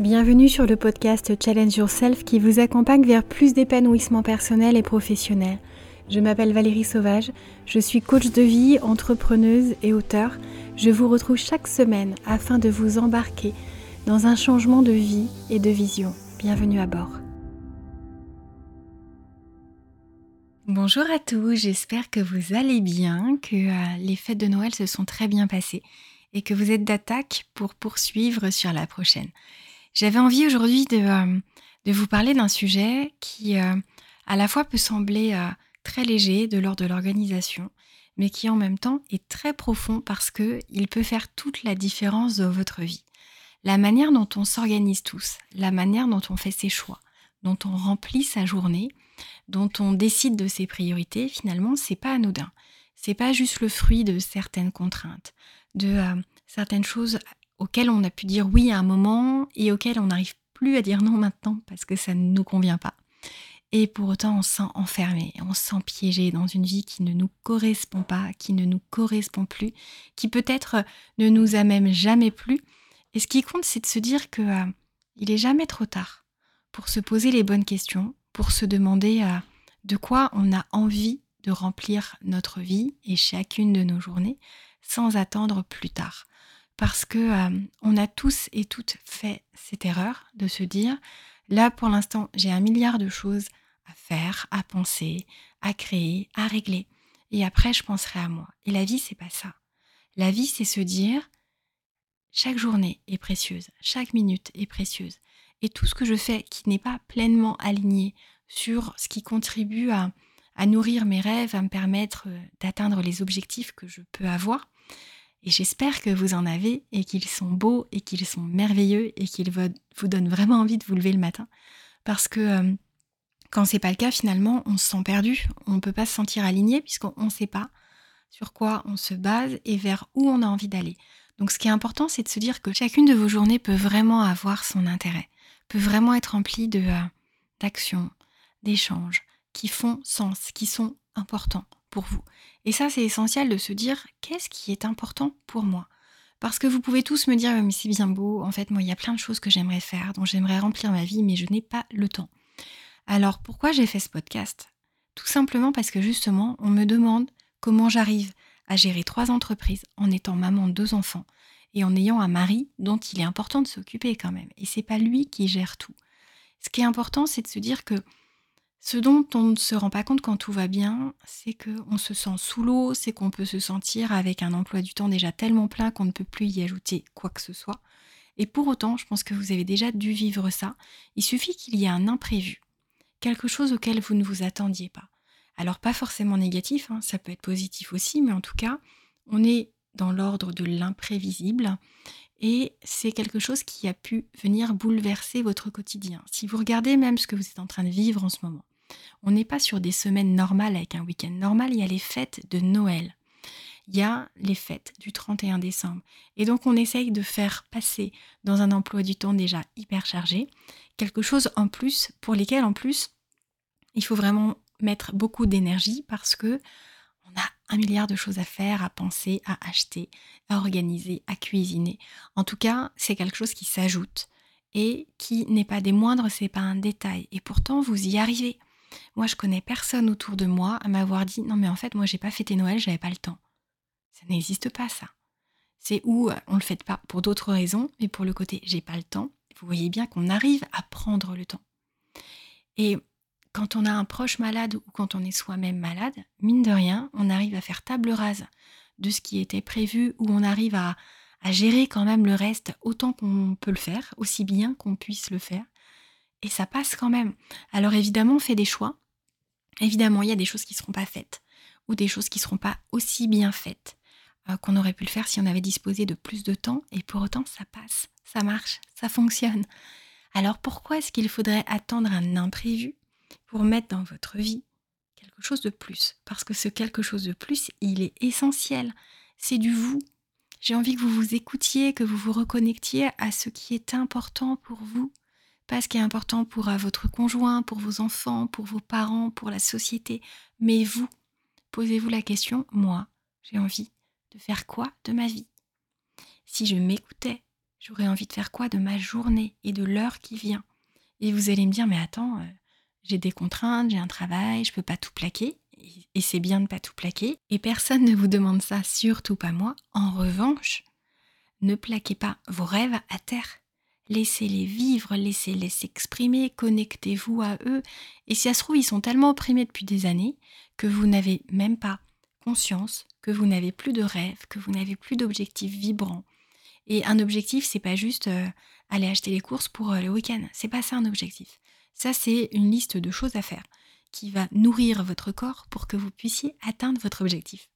Bienvenue sur le podcast Challenge Yourself qui vous accompagne vers plus d'épanouissement personnel et professionnel. Je m'appelle Valérie Sauvage, je suis coach de vie, entrepreneuse et auteur. Je vous retrouve chaque semaine afin de vous embarquer dans un changement de vie et de vision. Bienvenue à bord. Bonjour à tous, j'espère que vous allez bien, que euh, les fêtes de Noël se sont très bien passées et que vous êtes d'attaque pour poursuivre sur la prochaine. J'avais envie aujourd'hui de, euh, de, vous parler d'un sujet qui euh, à la fois peut sembler euh, très léger de l'ordre de l'organisation, mais qui en même temps est très profond parce qu'il peut faire toute la différence dans votre vie. La manière dont on s'organise tous, la manière dont on fait ses choix, dont on remplit sa journée, dont on décide de ses priorités, finalement, c'est pas anodin. C'est pas juste le fruit de certaines contraintes, de certaines choses auxquelles on a pu dire oui à un moment et auxquelles on n'arrive plus à dire non maintenant parce que ça ne nous convient pas. Et pour autant, on se sent enfermé, on se sent piégé dans une vie qui ne nous correspond pas, qui ne nous correspond plus, qui peut-être ne nous a même jamais plu. Et ce qui compte, c'est de se dire que euh, il est jamais trop tard pour se poser les bonnes questions, pour se demander euh, de quoi on a envie de remplir notre vie et chacune de nos journées sans attendre plus tard parce que euh, on a tous et toutes fait cette erreur de se dire là pour l'instant j'ai un milliard de choses à faire, à penser, à créer, à régler et après je penserai à moi. Et la vie c'est pas ça. La vie c'est se dire chaque journée est précieuse, chaque minute est précieuse et tout ce que je fais qui n'est pas pleinement aligné sur ce qui contribue à, nourrir mes rêves, à me permettre euh, d'atteindre les objectifs que je peux avoir, et j'espère que vous en avez et qu'ils sont beaux et qu'ils sont merveilleux et qu'ils vous donnent vraiment envie de vous lever le matin. Parce que euh, quand c'est pas le cas, finalement, on se sent perdu. On ne peut pas se sentir aligné puisqu'on ne sait pas sur quoi on se base et vers où on a envie d'aller. Donc ce qui est important, c'est de se dire que chacune de vos journées peut vraiment avoir son intérêt, peut vraiment être remplie de euh, d'actions, d'échanges qui font sens, qui sont importants vous. Et ça, c'est essentiel de se dire qu'est-ce qui est important pour moi? Parce que vous pouvez tous me dire, mais c'est bien beau, en fait, moi, il y a plein de choses que j'aimerais faire, dont j'aimerais remplir ma vie, mais je n'ai pas le temps. Alors, pourquoi j'ai fait ce podcast? Tout simplement parce que justement, on me demande comment j'arrive à gérer trois entreprises en étant maman de deux enfants et en ayant un mari dont il est important de s'occuper quand même. Et c'est pas lui qui gère tout. Ce qui est important, c'est de se dire que ce dont on ne se rend pas compte quand tout va bien, c'est qu'on se sent sous l'eau, c'est qu'on peut se sentir avec un emploi du temps déjà tellement plein qu'on ne peut plus y ajouter quoi que ce soit. Et pour autant, je pense que vous avez déjà dû vivre ça. Il suffit qu'il y ait un imprévu, quelque chose auquel vous ne vous attendiez pas. Alors pas forcément négatif, hein, ça peut être positif aussi, mais en tout cas, on est dans l'ordre de l'imprévisible et c'est quelque chose qui a pu venir bouleverser votre quotidien. Si vous regardez même ce que vous êtes en train de vivre en ce moment, on n'est pas sur des semaines normales avec un week-end normal, il y a les fêtes de Noël. Il y a les fêtes du 31 décembre. Et donc on essaye de faire passer dans un emploi du temps déjà hyper chargé quelque chose en plus pour lesquels en plus il faut vraiment mettre beaucoup d'énergie parce que on a un milliard de choses à faire, à penser, à acheter, à organiser, à cuisiner. En tout cas, c'est quelque chose qui s'ajoute et qui n'est pas des moindres, c'est pas un détail. Et pourtant, vous y arrivez. Moi, je connais personne autour de moi à m'avoir dit non mais en fait moi j'ai pas fêté Noël, j'avais pas le temps. Ça n'existe pas ça. C'est où euh, on le fait pas pour d'autres raisons, mais pour le côté j'ai pas le temps. Vous voyez bien qu'on arrive à prendre le temps. Et quand on a un proche malade ou quand on est soi-même malade, mine de rien, on arrive à faire table rase de ce qui était prévu, ou on arrive à, à gérer quand même le reste autant qu'on peut le faire, aussi bien qu'on puisse le faire et ça passe quand même. Alors évidemment, on fait des choix. Évidemment, il y a des choses qui ne seront pas faites ou des choses qui ne seront pas aussi bien faites euh, qu'on aurait pu le faire si on avait disposé de plus de temps et pour autant ça passe, ça marche, ça fonctionne. Alors pourquoi est-ce qu'il faudrait attendre un imprévu pour mettre dans votre vie quelque chose de plus? Parce que ce quelque chose de plus, il est essentiel. C'est du vous. J'ai envie que vous vous écoutiez, que vous vous reconnectiez à ce qui est important pour vous pas ce qui est important pour euh, votre conjoint, pour vos enfants, pour vos parents, pour la société, mais vous. Posez-vous la question, moi, j'ai envie de faire quoi de ma vie? Si je m'écoutais, J'aurais envie de faire quoi de ma journée et de l'heure qui vient? Et vous allez me dire, mais attends, euh, j'ai des contraintes, j'ai un travail, je peux pas tout plaquer. Et c'est bien de pas tout plaquer. Et personne ne vous demande ça, surtout pas moi. En revanche, ne plaquez pas vos rêves à terre. Laissez-les vivre, laissez-les s'exprimer, connectez-vous à eux. Et si ça se trouve, ils sont tellement opprimés depuis des années que vous n'avez même pas conscience que vous n'avez plus de rêves, que vous n'avez plus d'objectifs vibrants. Et un objectif, c'est pas juste euh, aller acheter les courses pour euh, le week-end. C'est pas ça un objectif. Ça, c'est une liste de choses à faire qui va nourrir votre corps pour que vous puissiez atteindre votre objectif.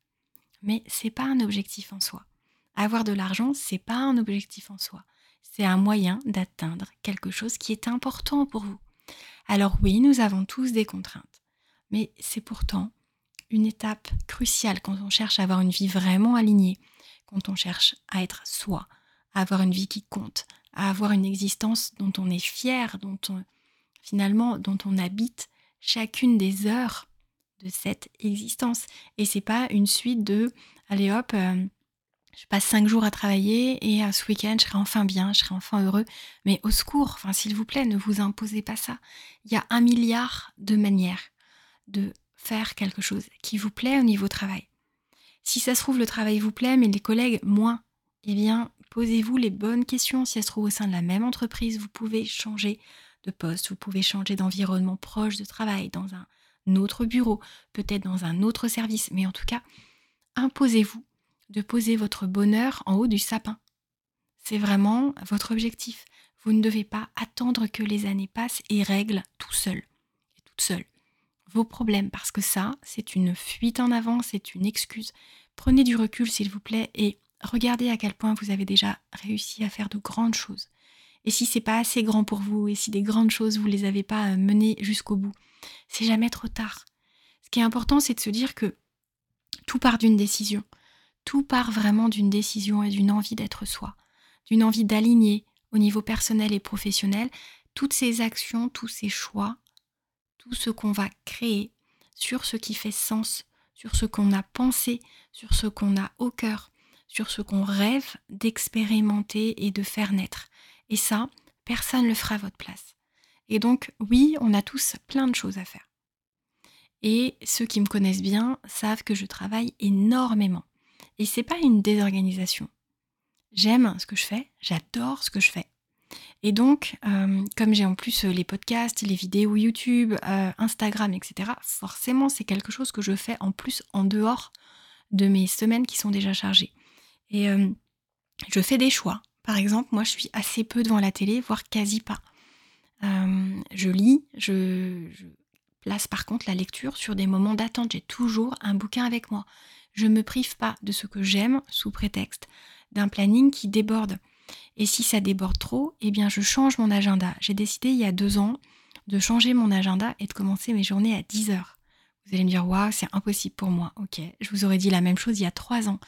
Mais c'est pas un objectif en soi. Avoir de l'argent, c'est pas un objectif en soi c'est un moyen d'atteindre quelque chose qui est important pour vous. Alors oui, nous avons tous des contraintes, mais c'est pourtant une étape cruciale quand on cherche à avoir une vie vraiment alignée, quand on cherche à être soi, à avoir une vie qui compte, à avoir une existence dont on est fier, dont on finalement dont on habite chacune des heures de cette existence. Et c'est pas une suite de allez hop, euh, je passe cinq jours à travailler et à ce week-end, je serai enfin bien, je serai enfin heureux. Mais au secours, enfin, s'il vous plaît, ne vous imposez pas ça. Il y a un milliard de manières de faire quelque chose qui vous plaît au niveau travail. Si ça se trouve, le travail vous plaît, mais les collègues moins, eh bien, posez-vous les bonnes questions. Si ça se trouve au sein de la même entreprise, vous pouvez changer de poste, vous pouvez changer d'environnement proche de travail, dans un autre bureau, peut-être dans un autre service, mais en tout cas, imposez-vous de poser votre bonheur en haut du sapin. C'est vraiment votre objectif. Vous ne devez pas attendre que les années passent et règlent tout seul et toute seule vos problèmes parce que ça, c'est une fuite en avant, c'est une excuse. Prenez du recul s'il vous plaît et regardez à quel point vous avez déjà réussi à faire de grandes choses. Et si c'est pas assez grand pour vous et si des grandes choses vous les avez pas euh, menées jusqu'au bout, c'est jamais trop tard. Ce qui est important, c'est de se dire que tout part d'une décision. Tout part vraiment d'une décision et d'une envie d'être soi, d'une envie d'aligner au niveau personnel et professionnel toutes ces actions, tous ces choix, tout ce qu'on va créer sur ce qui fait sens, sur ce qu'on a pensé, sur ce qu'on a au cœur, sur ce qu'on rêve d'expérimenter et de faire naître. Et ça, personne ne le fera à votre place. Et donc, oui, on a tous plein de choses à faire. Et ceux qui me connaissent bien savent que je travaille énormément. Et c'est pas une désorganisation. J'aime ce que je fais, j'adore ce que je fais. Et donc, euh, comme j'ai en plus euh, les podcasts, les vidéos YouTube, euh, Instagram, etc., forcément, c'est quelque chose que je fais en plus en dehors de mes semaines qui sont déjà chargées. Et je fais des choix. Par exemple, moi, je suis assez peu devant la télé, voire quasi pas. je lis, je, je place par contre la lecture sur des moments d'attente. J'ai toujours un bouquin avec moi je ne me prive pas de ce que j'aime sous prétexte d'un planning qui déborde. Et si ça déborde trop, eh bien je change mon agenda. J'ai décidé il y a deux ans de changer mon agenda et de commencer mes journées à 10 heures. Vous allez me dire, waouh, c'est impossible pour moi. Ok, je vous aurais dit la même chose il y a trois ans.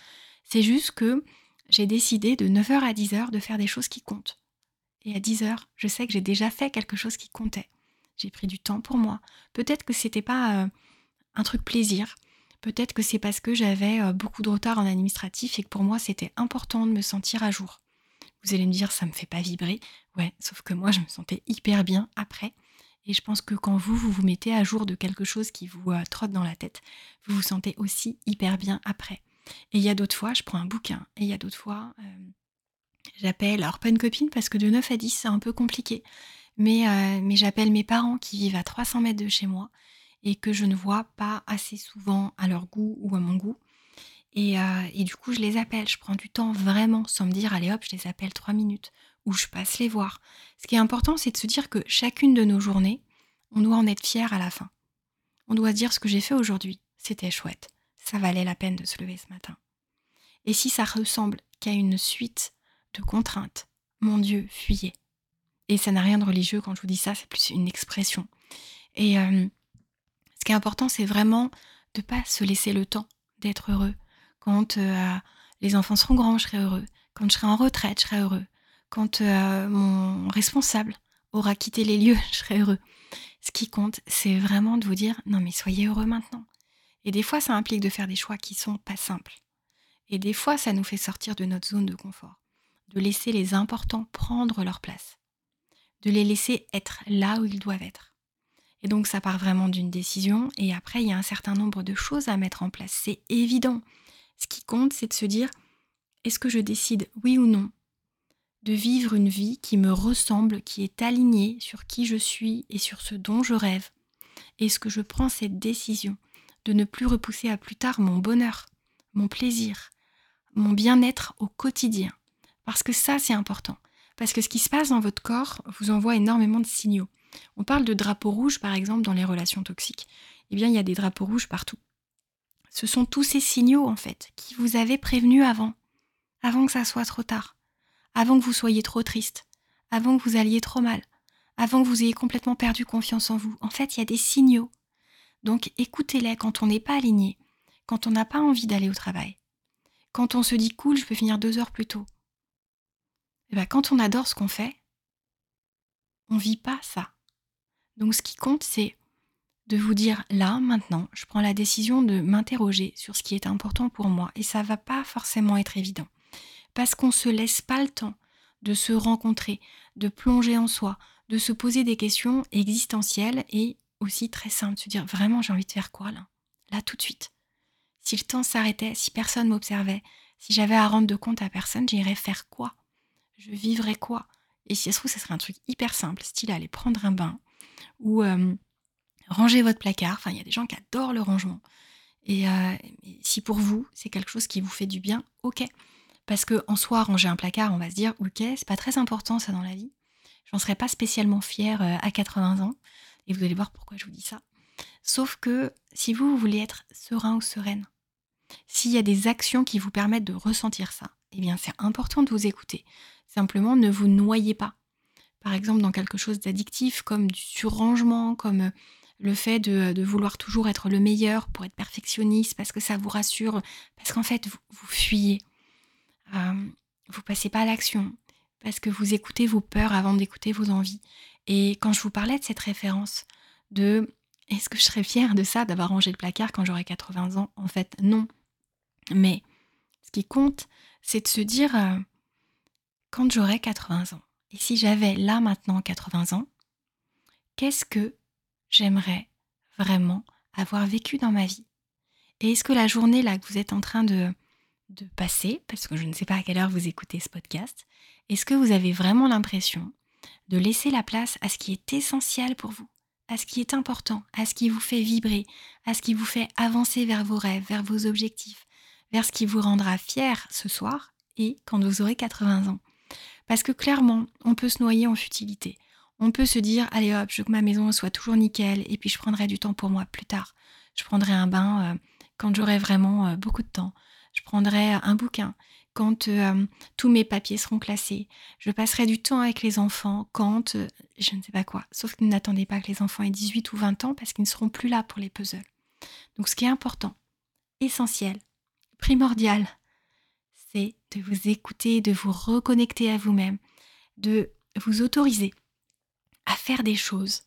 C'est juste que j'ai décidé de 9h à 10h de faire des choses qui comptent. Et à 10h, je sais que j'ai déjà fait quelque chose qui comptait. J'ai pris du temps pour moi. Peut-être que c'était pas euh, un truc plaisir. Peut-être que c'est parce que j'avais euh, beaucoup de retard en administratif et que pour moi c'était important de me sentir à jour. Vous allez me dire ça me fait pas vibrer. Ouais, sauf que moi je me sentais hyper bien après. Et je pense que quand vous, vous vous mettez à jour de quelque chose qui vous euh, trotte dans la tête, vous vous sentez aussi hyper bien après. Et il y a d'autres fois, je prends un bouquin. Et il y a d'autres fois, euh, j'appelle, alors pas une copine parce que de 9 à 10 c'est un peu compliqué. Mais, mais j'appelle mes parents qui vivent à 300 mètres de chez moi et que je ne vois pas assez souvent à leur goût ou à mon goût. Euh, et, du coup, je les appelle. Je prends du temps vraiment sans me dire, allez hop, je les appelle trois minutes ou je passe les voir. Ce qui est important, c'est de se dire que chacune de nos journées, on doit en être fier à la fin. On doit dire ce que j'ai fait aujourd'hui, c'était chouette. Ça valait la peine de se lever ce matin. Et si ça ressemble qu'à une suite de contraintes, mon Dieu, fuyez. Et ça n'a rien de religieux quand je vous dis ça, c'est plus une expression. Et, euh, ce qui est important, c'est vraiment de ne pas se laisser le temps d'être heureux. Quand euh, les enfants seront grands, je serai heureux. Quand je serai en retraite, je serai heureux. Quand euh, mon responsable aura quitté les lieux, je serai heureux. Ce qui compte, c'est vraiment de vous dire non mais soyez heureux maintenant. Et des fois, ça implique de faire des choix qui sont pas simples. Et des fois, ça nous fait sortir de notre zone de confort. de laisser les importants prendre leur place, de les laisser être là où ils doivent être. Et donc ça part vraiment d'une décision et après il y a un certain nombre de choses à mettre en place, c'est évident. Ce qui compte, c'est de se dire, est-ce que je décide, oui ou non, de vivre une vie qui me ressemble, qui est alignée sur qui je suis et sur ce dont je rêve? Est-ce que je prends cette décision de ne plus repousser à plus tard mon bonheur, mon plaisir, mon bien-être au quotidien? Parce que ça, c'est important. Parce que ce qui se passe dans votre corps vous envoie énormément de signaux. On parle de drapeaux rouges, par exemple, dans les relations toxiques. Eh bien, il y a des drapeaux rouges partout. Ce sont tous ces signaux, en fait, qui vous avaient prévenu avant, avant que ça soit trop tard, avant que vous soyez trop triste, avant que vous alliez trop mal, avant que vous ayez complètement perdu confiance en vous. En fait, il y a des signaux. Donc, écoutez-les quand on n'est pas aligné, quand on n'a pas envie d'aller au travail, quand on se dit cool, je peux finir deux heures plus tôt. Et eh bien, quand on adore ce qu'on fait, on vit pas ça. Donc, ce qui compte, c'est de vous dire là, maintenant, je prends la décision de m'interroger sur ce qui est important pour moi. Et ça va pas forcément être évident. Parce qu'on ne se laisse pas le temps de se rencontrer, de plonger en soi, de se poser des questions existentielles et aussi très simples, se dire vraiment j'ai envie de faire quoi là? Là tout de suite. Si le temps s'arrêtait, si personne m'observait, si j'avais à rendre de compte à personne, j'irais faire quoi? Je vivrais quoi? Et si ça se trouve, ça serait un truc hyper simple, style aller prendre un bain ou euh, ranger votre placard. Enfin, il y a des gens qui adorent le rangement. Et euh, si pour vous, c'est quelque chose qui vous fait du bien, ok. Parce que en soi, ranger un placard, on va se dire, ok, c'est pas très important ça dans la vie. J'en serais pas spécialement fière euh, à 80 ans. Et vous allez voir pourquoi je vous dis ça. Sauf que si vous, voulez être serein ou sereine, s'il y a des actions qui vous permettent de ressentir ça, eh bien c'est important de vous écouter. Simplement, ne vous noyez pas. Par exemple, dans quelque chose d'addictif, comme du surrangement, comme euh, le fait de, vouloir toujours être le meilleur pour être perfectionniste, parce que ça vous rassure, parce qu'en fait, vous, fuyez. Euh, vous passez pas à l'action, parce que vous écoutez vos peurs avant d'écouter vos envies. Et quand je vous parlais de cette référence de est-ce que je serais fière de ça, d'avoir rangé le placard quand j'aurai 80 ans? En fait, non. Mais ce qui compte, c'est de se dire euh, quand j'aurai 80 ans, et si j'avais là maintenant 80 ans, qu'est-ce que j'aimerais vraiment avoir vécu dans ma vie? Et est-ce que la journée là que vous êtes en train de, de passer, parce que je ne sais pas à quelle heure vous écoutez ce podcast, est-ce que vous avez vraiment l'impression de laisser la place à ce qui est essentiel pour vous, à ce qui est important, à ce qui vous fait vibrer, à ce qui vous fait avancer vers vos rêves, vers vos objectifs, vers ce qui vous rendra fier ce soir et quand vous aurez 80 ans? Parce que clairement, on peut se noyer en futilité. On peut se dire, allez hop, je veux que ma maison soit toujours nickel, et puis je prendrai du temps pour moi plus tard. Je prendrai un bain euh, quand j'aurai vraiment euh, beaucoup de temps. Je prendrai un bouquin quand euh, tous mes papiers seront classés. Je passerai du temps avec les enfants quand je ne sais pas quoi. Sauf que n'attendez pas que les enfants aient 18 ou 20 ans parce qu'ils ne seront plus là pour les puzzles. Donc ce qui est important, essentiel, primordial, c'est de vous écouter, de vous reconnecter à vous-même, de vous autoriser à faire des choses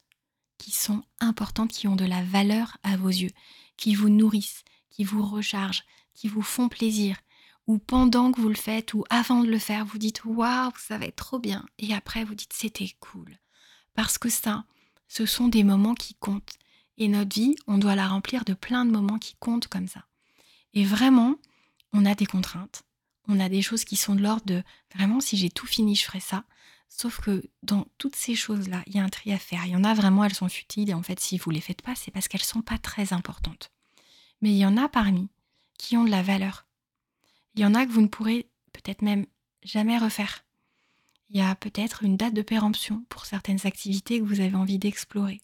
qui sont importantes, qui ont de la valeur à vos yeux, qui vous nourrissent, qui vous rechargent, qui vous font plaisir, ou pendant que vous le faites, ou avant de le faire, vous dites waouh, ça va être trop bien, et après vous dites c'était cool. Parce que ça, ce sont des moments qui comptent. Et notre vie, on doit la remplir de plein de moments qui comptent comme ça. Et vraiment, on a des contraintes, on a des choses qui sont de l'ordre de vraiment si j'ai tout fini, je ferai ça. Sauf que dans toutes ces choses-là, il y a un tri à faire. Il y en a vraiment, elles sont futiles et en fait, si vous les faites pas, c'est parce qu'elles sont pas très importantes. Mais il y en a parmi qui ont de la valeur. Il y en a que vous ne pourrez peut-être même jamais refaire. Il y a peut-être une date de péremption pour certaines activités que vous avez envie d'explorer.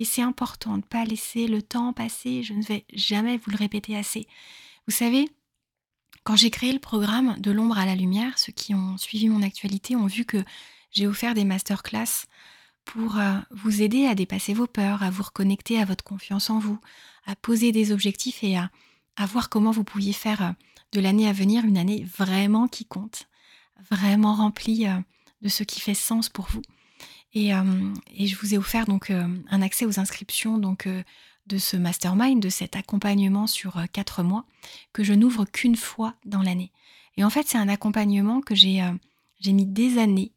Et c'est important de ne pas laisser le temps passer. Je ne vais jamais vous le répéter assez. Vous savez, quand j'ai créé le programme de l'ombre à la lumière, ceux qui ont suivi mon actualité ont vu que j'ai offert des masterclass pour euh, vous aider à dépasser vos peurs, à vous reconnecter à votre confiance en vous, à poser des objectifs et à, voir comment vous pouviez faire euh, de l'année à venir une année vraiment qui compte, vraiment remplie euh, de ce qui fait sens pour vous. Et, je vous ai offert donc un accès aux inscriptions donc de ce mastermind, de cet accompagnement sur euh, quatre mois, que je n'ouvre qu'une fois dans l'année. Et en fait, c'est un accompagnement que j'ai euh, j'ai mis des années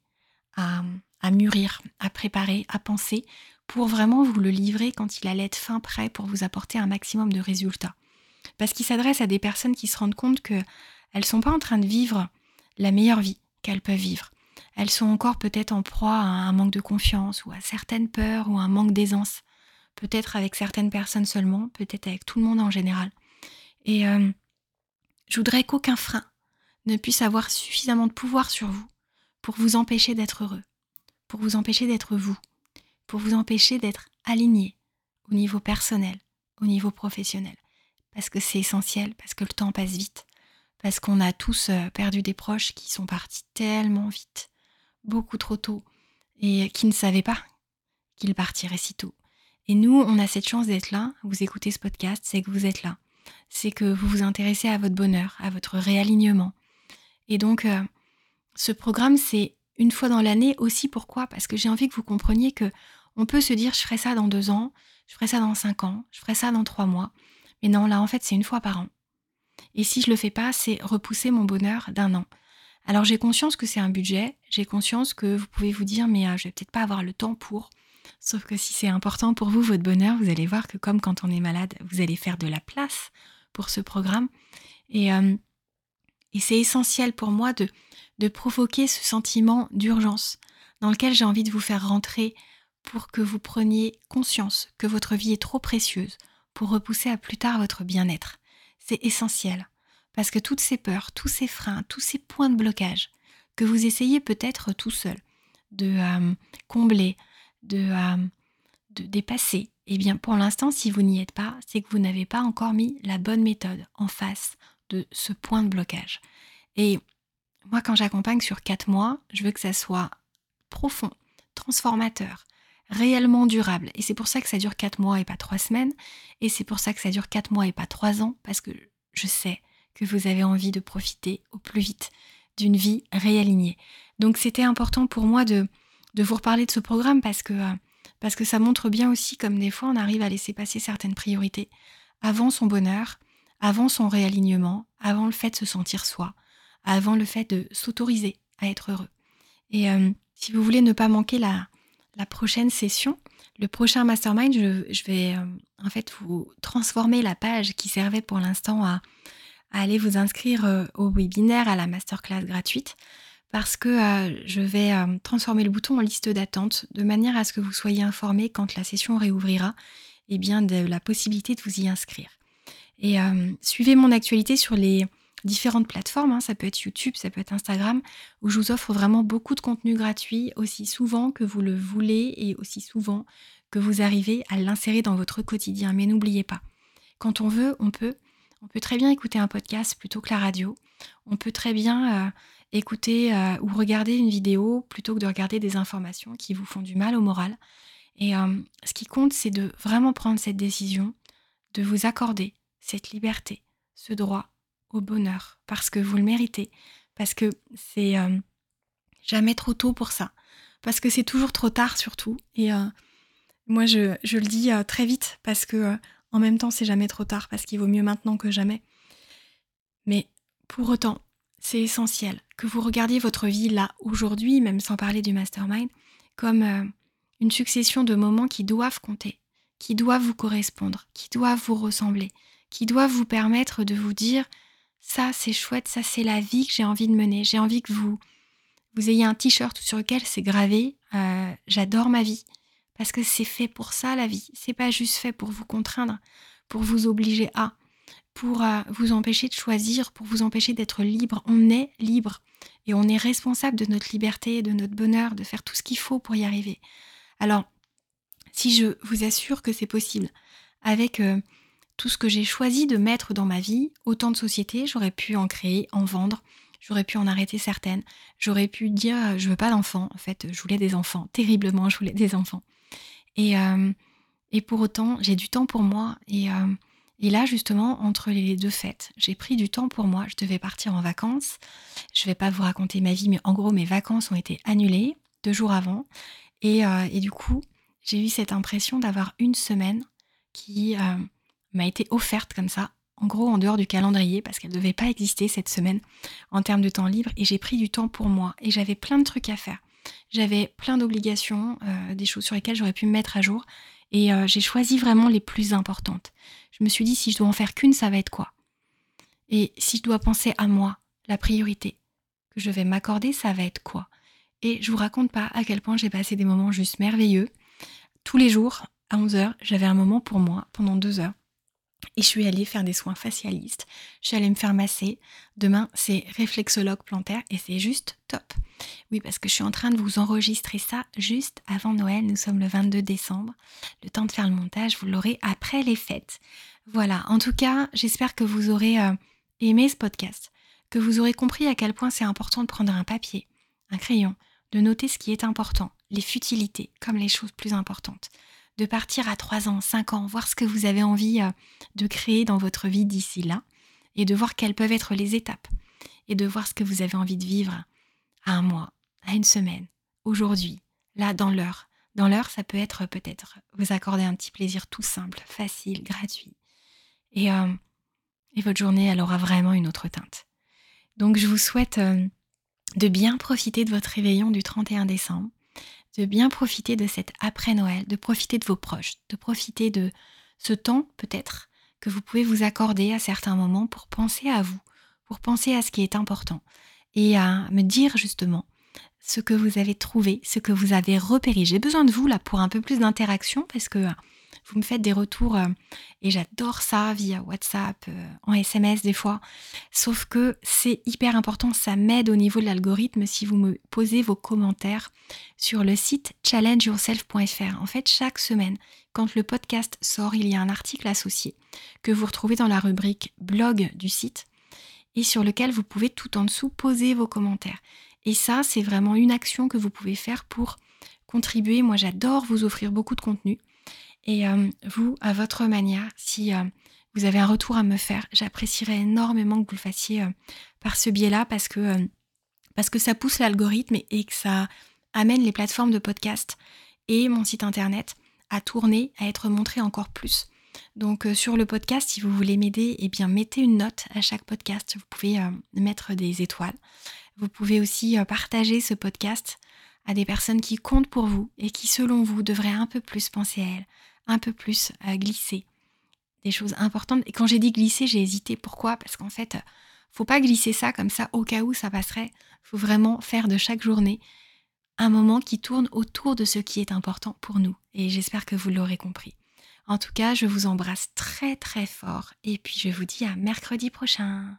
à, à mûrir, à préparer, à penser pour vraiment vous le livrer quand il allait être fin prêt pour vous apporter un maximum de résultats. Parce qu'il s'adresse à des personnes qui se rendent compte qu'elles ne sont pas en train de vivre la meilleure vie qu'elles peuvent vivre. Elles sont encore peut-être en proie à un manque de confiance ou à certaines peurs ou à un manque d'aisance. Peut-être avec certaines personnes seulement, peut-être avec tout le monde en général. Et euh, je voudrais qu'aucun frein ne puisse avoir suffisamment de pouvoir sur vous pour vous empêcher d'être heureux, pour vous empêcher d'être vous, pour vous empêcher d'être aligné au niveau personnel, au niveau professionnel. Parce que c'est essentiel, parce que le temps passe vite, parce qu'on a tous euh, perdu des proches qui sont partis tellement vite, beaucoup trop tôt, et qui ne savaient pas qu'ils partiraient si tôt. Et nous, on a cette chance d'être là, vous écoutez ce podcast, c'est que vous êtes là. C'est que vous vous intéressez à votre bonheur, à votre réalignement. Et donc, euh, ce programme, c'est une fois dans l'année aussi. Pourquoi? Parce que j'ai envie que vous compreniez que on peut se dire, je ferai ça dans deux ans, je ferai ça dans cinq ans, je ferai ça dans trois mois. Mais non, là, en fait, c'est une fois par an. Et si je le fais pas, c'est repousser mon bonheur d'un an. Alors j'ai conscience que c'est un budget, j'ai conscience que vous pouvez vous dire mais euh, je vais peut-être pas avoir le temps pour. Sauf que si c'est important pour vous votre bonheur, vous allez voir que comme quand on est malade, vous allez faire de la place pour ce programme. Et, euh, et c'est essentiel pour moi de, de provoquer ce sentiment d'urgence dans lequel j'ai envie de vous faire rentrer pour que vous preniez conscience que votre vie est trop précieuse pour repousser à plus tard votre bien-être c'est essentiel. Parce que toutes ces peurs, tous ces freins, tous ces points de blocage que vous essayez peut-être tout seul de euh, combler, de, euh, de dépasser, eh bien pour l'instant, si vous n'y êtes pas, c'est que vous n'avez pas encore mis la bonne méthode en face de ce point de blocage. Et moi, quand j'accompagne sur quatre mois, je veux que ça soit profond, transformateur, réellement durable. Et c'est pour ça que ça dure 4 mois et pas 3 semaines. Et c'est pour ça que ça dure 4 mois et pas 3 ans, parce que je sais que vous avez envie de profiter au plus vite d'une vie réalignée. Donc c'était important pour moi de, de vous reparler de ce programme parce que, euh, parce que ça montre bien aussi comme des fois on arrive à laisser passer certaines priorités avant son bonheur, avant son réalignement, avant le fait de se sentir soi, avant le fait de s'autoriser à être heureux. Et euh, si vous voulez ne pas manquer la, la prochaine session, le prochain mastermind, je, vais euh, en fait vous transformer la page qui servait pour l'instant à, aller vous inscrire au webinaire, à la masterclass gratuite, parce que euh, je vais transformer le bouton en liste d'attente de manière à ce que vous soyez informé quand la session réouvrira et eh bien de la possibilité de vous y inscrire. Et suivez mon actualité sur les différentes plateformes, hein. ça peut être YouTube, ça peut être Instagram, où je vous offre vraiment beaucoup de contenu gratuit, aussi souvent que vous le voulez et aussi souvent que vous arrivez à l'insérer dans votre quotidien. Mais n'oubliez pas, quand on veut, on peut. On peut très bien écouter un podcast plutôt que la radio. On peut très bien euh, écouter euh, ou regarder une vidéo plutôt que de regarder des informations qui vous font du mal au moral. Et euh, ce qui compte, c'est de vraiment prendre cette décision, de vous accorder cette liberté, ce droit au bonheur, parce que vous le méritez, parce que c'est euh, jamais trop tôt pour ça, parce que c'est toujours trop tard surtout. Et moi, je, le dis très vite, parce que en même temps, c'est jamais trop tard, parce qu'il vaut mieux maintenant que jamais. Mais pour autant, c'est essentiel que vous regardiez votre vie là, aujourd'hui, même sans parler du mastermind, comme une succession de moments qui doivent compter, qui doivent vous correspondre, qui doivent vous ressembler, qui doivent vous permettre de vous dire ça c'est chouette, ça c'est la vie que j'ai envie de mener. J'ai envie que vous vous ayez un t-shirt sur lequel c'est gravé euh, j'adore ma vie parce que c'est fait pour ça la vie. C'est pas juste fait pour vous contraindre, pour vous obliger à, pour vous empêcher de choisir, pour vous empêcher d'être libre. On est libre et on est responsable de notre liberté, de notre bonheur, de faire tout ce qu'il faut pour y arriver. Alors, si je vous assure que c'est possible, avec euh, tout ce que j'ai choisi de mettre dans ma vie, autant de sociétés, j'aurais pu en créer, en vendre, j'aurais pu en arrêter certaines, j'aurais pu dire euh, je veux pas d'enfants, en fait, je voulais des enfants, terriblement, je voulais des enfants. Et, euh, et pour autant, j'ai du temps pour moi. Et, et là, justement, entre les deux fêtes, j'ai pris du temps pour moi. Je devais partir en vacances. Je vais pas vous raconter ma vie, mais en gros, mes vacances ont été annulées deux jours avant. Et, et du coup, j'ai eu cette impression d'avoir une semaine qui m'a été offerte comme ça en gros en dehors du calendrier parce qu'elle ne devait pas exister cette semaine en termes de temps libre et j'ai pris du temps pour moi et j'avais plein de trucs à faire. J'avais plein d'obligations, euh, des choses sur lesquelles j'aurais pu me mettre à jour et euh, j'ai choisi vraiment les plus importantes. Je me suis dit si je dois en faire qu'une, ça va être quoi? Et si je dois penser à moi, la priorité que je vais m'accorder, ça va être quoi? Et je vous raconte pas à quel point j'ai passé des moments juste merveilleux. Tous les jours, à 11h, j'avais un moment pour moi pendant deux heures et je suis allée faire des soins facialistes. Je suis allée me faire masser. Demain, c'est réflexologue plantaire et c'est juste top. Oui, parce que je suis en train de vous enregistrer ça juste avant Noël. Nous sommes le 22 décembre. Le temps de faire le montage, vous l'aurez après les fêtes. Voilà. En tout cas, j'espère que vous aurez euh, aimé ce podcast, que vous aurez compris à quel point c'est important de prendre un papier, un crayon, de noter ce qui est important, les futilités comme les choses plus importantes de partir à 3 ans, 5 ans, voir ce que vous avez envie euh, de créer dans votre vie d'ici là, et de voir quelles peuvent être les étapes, et de voir ce que vous avez envie de vivre à un mois, à une semaine, aujourd'hui, là, dans l'heure. Dans l'heure, ça peut être peut-être vous accorder un petit plaisir tout simple, facile, gratuit. Et, euh, et votre journée, elle aura vraiment une autre teinte. Donc je vous souhaite euh, de bien profiter de votre réveillon du 31 décembre de bien profiter de cet après-Noël, de profiter de vos proches, de profiter de ce temps peut-être que vous pouvez vous accorder à certains moments pour penser à vous, pour penser à ce qui est important et à me dire justement ce que vous avez trouvé, ce que vous avez repéré. J'ai besoin de vous là pour un peu plus d'interaction parce que vous me faites des retours euh, et j'adore ça via WhatsApp, euh, en SMS des fois. Sauf que c'est hyper important, ça m'aide au niveau de l'algorithme si vous me posez vos commentaires sur le site challengeyourself.fr. En fait, chaque semaine, quand le podcast sort, il y a un article associé que vous retrouvez dans la rubrique blog du site et sur lequel vous pouvez tout en dessous poser vos commentaires. Et ça, c'est vraiment une action que vous pouvez faire pour contribuer. Moi, j'adore vous offrir beaucoup de contenu. Et euh, vous, à votre manière, si euh, vous avez un retour à me faire, j'apprécierais énormément que vous le fassiez euh, par ce biais-là parce que, parce que ça pousse l'algorithme et, que ça amène les plateformes de podcast et mon site internet à tourner, à être montré encore plus. Donc sur le podcast, si vous voulez m'aider, eh bien mettez une note à chaque podcast. Vous pouvez mettre des étoiles. Vous pouvez aussi partager ce podcast à des personnes qui comptent pour vous et qui, selon vous, devraient un peu plus penser à elles, un peu plus à glisser des choses importantes. Et quand j'ai dit glisser, j'ai hésité. Pourquoi? Parce qu'en fait, faut pas glisser ça comme ça au cas où ça passerait. Faut vraiment faire de chaque journée un moment qui tourne autour de ce qui est important pour nous. Et j'espère que vous l'aurez compris. En tout cas, je vous embrasse très très fort et puis je vous dis à mercredi prochain.